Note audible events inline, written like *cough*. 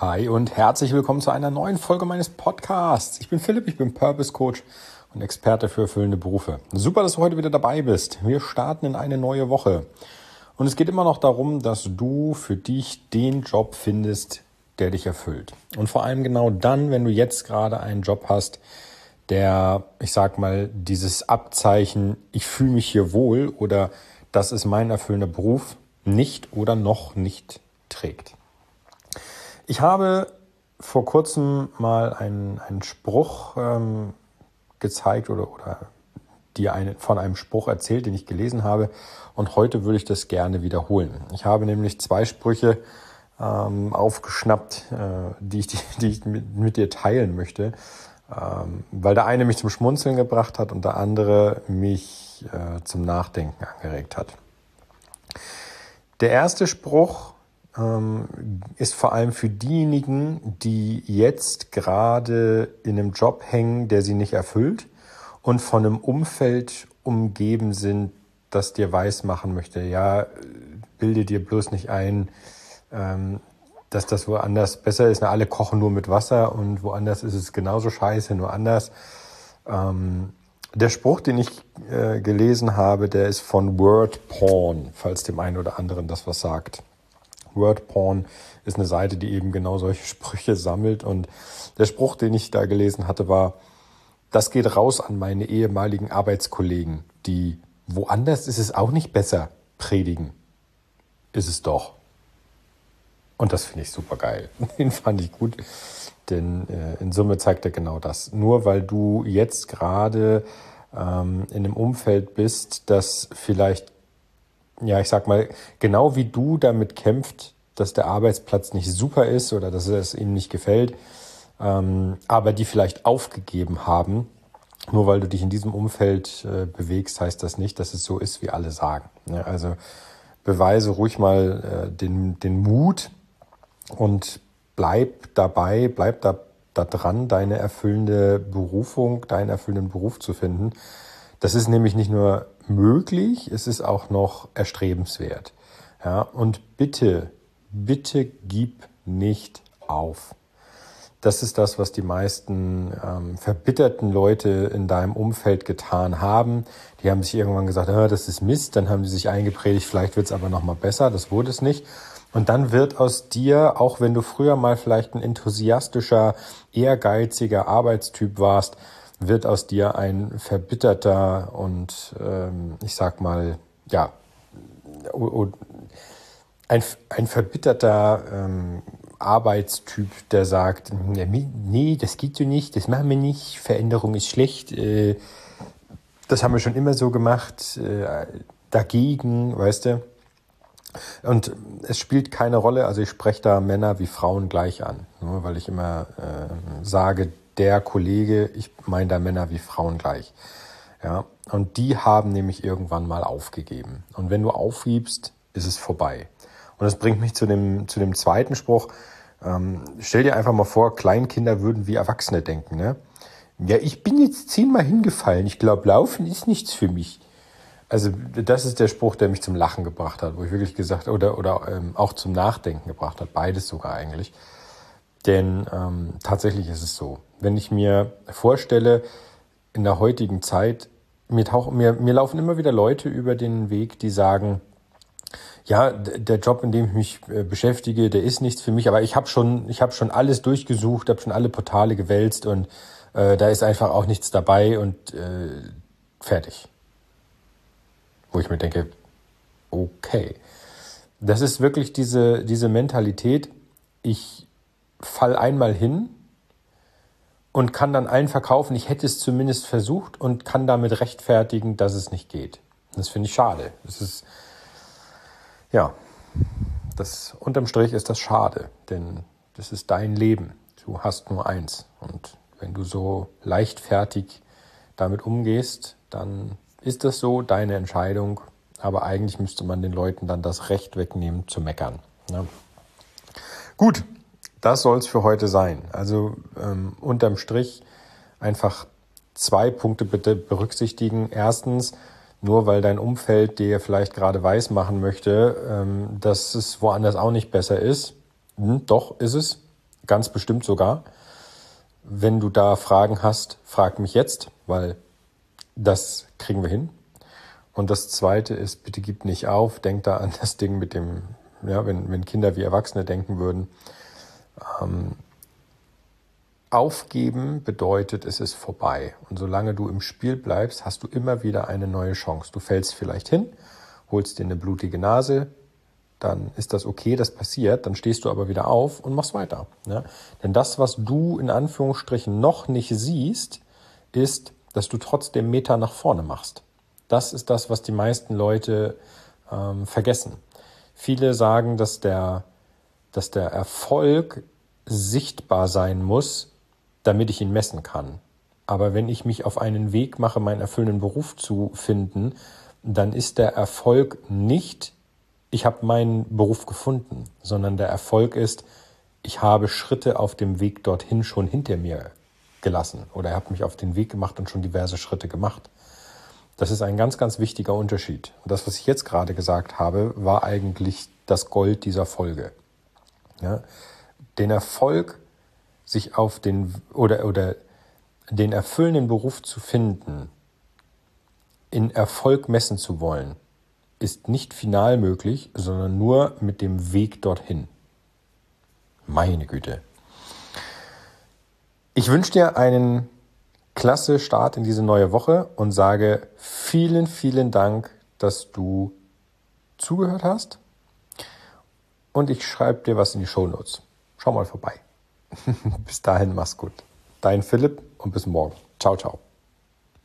Hi und herzlich willkommen zu einer neuen Folge meines Podcasts. Ich bin Philipp, ich bin Purpose Coach und Experte für erfüllende Berufe. Super, dass du heute wieder dabei bist. Wir starten in eine neue Woche. Und es geht immer noch darum, dass du für dich den Job findest, der dich erfüllt. Und vor allem genau dann, wenn du jetzt gerade einen Job hast, der, ich sag mal, dieses Abzeichen, ich fühle mich hier wohl oder das ist mein erfüllender Beruf, nicht oder noch nicht trägt. Ich habe vor kurzem mal einen, einen Spruch ähm, gezeigt oder, oder dir eine, von einem Spruch erzählt, den ich gelesen habe. Und heute würde ich das gerne wiederholen. Ich habe nämlich zwei Sprüche ähm, aufgeschnappt, äh, die ich, die, *laughs* die ich mit, mit, dir teilen möchte. Ähm, weil der eine mich zum Schmunzeln gebracht hat und der andere mich äh, zum Nachdenken angeregt hat. Der erste Spruch ist vor allem für diejenigen, die jetzt gerade in einem Job hängen, der sie nicht erfüllt und von einem Umfeld umgeben sind, das dir weismachen möchte. Ja, bilde dir bloß nicht ein, ähm, dass das woanders besser ist. Na, alle kochen nur mit Wasser und woanders ist es genauso scheiße, nur anders. Ähm, der Spruch, den ich äh, gelesen habe, der ist von Word Porn, falls dem einen oder anderen das was sagt. WordPorn ist eine Seite, die eben genau solche Sprüche sammelt. Und der Spruch, den ich da gelesen hatte, war, das geht raus an meine ehemaligen Arbeitskollegen, die woanders ist es auch nicht besser predigen. Ist es doch. Und das finde ich super geil. *laughs* Den fand ich gut, denn äh, in Summe zeigt er genau das. Nur weil du jetzt gerade ähm, in einem Umfeld bist, das vielleicht ja, ich sag mal, genau wie du damit kämpft, dass der Arbeitsplatz nicht super ist oder dass es ihnen nicht gefällt, ähm, aber die vielleicht aufgegeben haben, nur weil du dich in diesem Umfeld äh, bewegst, heißt das nicht, dass es so ist, wie alle sagen. Ne? Also beweise ruhig mal äh, den, den Mut und bleib dabei, bleib da, da dran, deine erfüllende Berufung, deinen erfüllenden Beruf zu finden. Das ist nämlich nicht nur möglich, es ist auch noch erstrebenswert. Ja, und bitte, bitte gib nicht auf. Das ist das, was die meisten ähm, verbitterten Leute in deinem Umfeld getan haben. Die haben sich irgendwann gesagt, ah, das ist Mist, dann haben sie sich eingepredigt, vielleicht wird es aber nochmal besser, das wurde es nicht. Und dann wird aus dir, auch wenn du früher mal vielleicht ein enthusiastischer, ehrgeiziger Arbeitstyp warst, wird aus dir ein verbitterter und ähm, ich sag mal, ja, ein, ein verbitterter ähm, Arbeitstyp, der sagt, nee, das geht so nicht, das machen wir nicht, Veränderung ist schlecht, äh, das haben wir schon immer so gemacht, äh, dagegen, weißt du. Und es spielt keine Rolle, also ich spreche da Männer wie Frauen gleich an, nur weil ich immer äh, sage, der Kollege, ich meine da Männer wie Frauen gleich. Ja, und die haben nämlich irgendwann mal aufgegeben. Und wenn du aufgibst, ist es vorbei. Und das bringt mich zu dem, zu dem zweiten Spruch. Ähm, stell dir einfach mal vor, Kleinkinder würden wie Erwachsene denken. Ne? Ja, ich bin jetzt zehnmal hingefallen. Ich glaube, Laufen ist nichts für mich. Also das ist der Spruch, der mich zum Lachen gebracht hat, wo ich wirklich gesagt oder oder ähm, auch zum Nachdenken gebracht hat, beides sogar eigentlich. Denn ähm, tatsächlich ist es so, wenn ich mir vorstelle, in der heutigen Zeit, mir, tauchen, mir, mir laufen immer wieder Leute über den Weg, die sagen, ja, der Job, in dem ich mich äh, beschäftige, der ist nichts für mich, aber ich habe schon, ich schon alles durchgesucht, habe schon alle Portale gewälzt und äh, da ist einfach auch nichts dabei und äh, fertig. Wo ich mir denke, okay, das ist wirklich diese diese Mentalität. Ich fall einmal hin und kann dann allen verkaufen, ich hätte es zumindest versucht und kann damit rechtfertigen, dass es nicht geht. Das finde ich schade. Das ist, ja, das, unterm Strich ist das schade, denn das ist dein Leben. Du hast nur eins. Und wenn du so leichtfertig damit umgehst, dann ist das so deine Entscheidung. Aber eigentlich müsste man den Leuten dann das Recht wegnehmen zu meckern. Ne? Gut, das soll es für heute sein. Also ähm, unterm Strich einfach zwei Punkte bitte berücksichtigen. Erstens, nur weil dein Umfeld dir vielleicht gerade weiß machen möchte, ähm, dass es woanders auch nicht besser ist. Hm, doch, ist es. Ganz bestimmt sogar. Wenn du da Fragen hast, frag mich jetzt, weil das kriegen wir hin. Und das zweite ist, bitte gib nicht auf, denk da an das Ding mit dem, ja, wenn, wenn Kinder wie Erwachsene denken würden. Ähm, aufgeben bedeutet, es ist vorbei. Und solange du im Spiel bleibst, hast du immer wieder eine neue Chance. Du fällst vielleicht hin, holst dir eine blutige Nase, dann ist das okay, das passiert, dann stehst du aber wieder auf und machst weiter. Ja? Denn das, was du in Anführungsstrichen noch nicht siehst, ist, dass du trotzdem Meter nach vorne machst. Das ist das, was die meisten Leute ähm, vergessen. Viele sagen, dass der, dass der Erfolg sichtbar sein muss, damit ich ihn messen kann. Aber wenn ich mich auf einen Weg mache, meinen erfüllenden Beruf zu finden, dann ist der Erfolg nicht, ich habe meinen Beruf gefunden, sondern der Erfolg ist, ich habe Schritte auf dem Weg dorthin schon hinter mir gelassen oder habe mich auf den Weg gemacht und schon diverse Schritte gemacht. Das ist ein ganz, ganz wichtiger Unterschied. Und das, was ich jetzt gerade gesagt habe, war eigentlich das Gold dieser Folge. Ja? Den Erfolg, sich auf den oder, oder den erfüllenden Beruf zu finden, in Erfolg messen zu wollen, ist nicht final möglich, sondern nur mit dem Weg dorthin. Meine Güte. Ich wünsche dir einen klasse Start in diese neue Woche und sage vielen, vielen Dank, dass du zugehört hast. Und ich schreibe dir was in die Show Notes. Schau mal vorbei. *laughs* bis dahin, mach's gut. Dein Philipp und bis morgen. Ciao, ciao.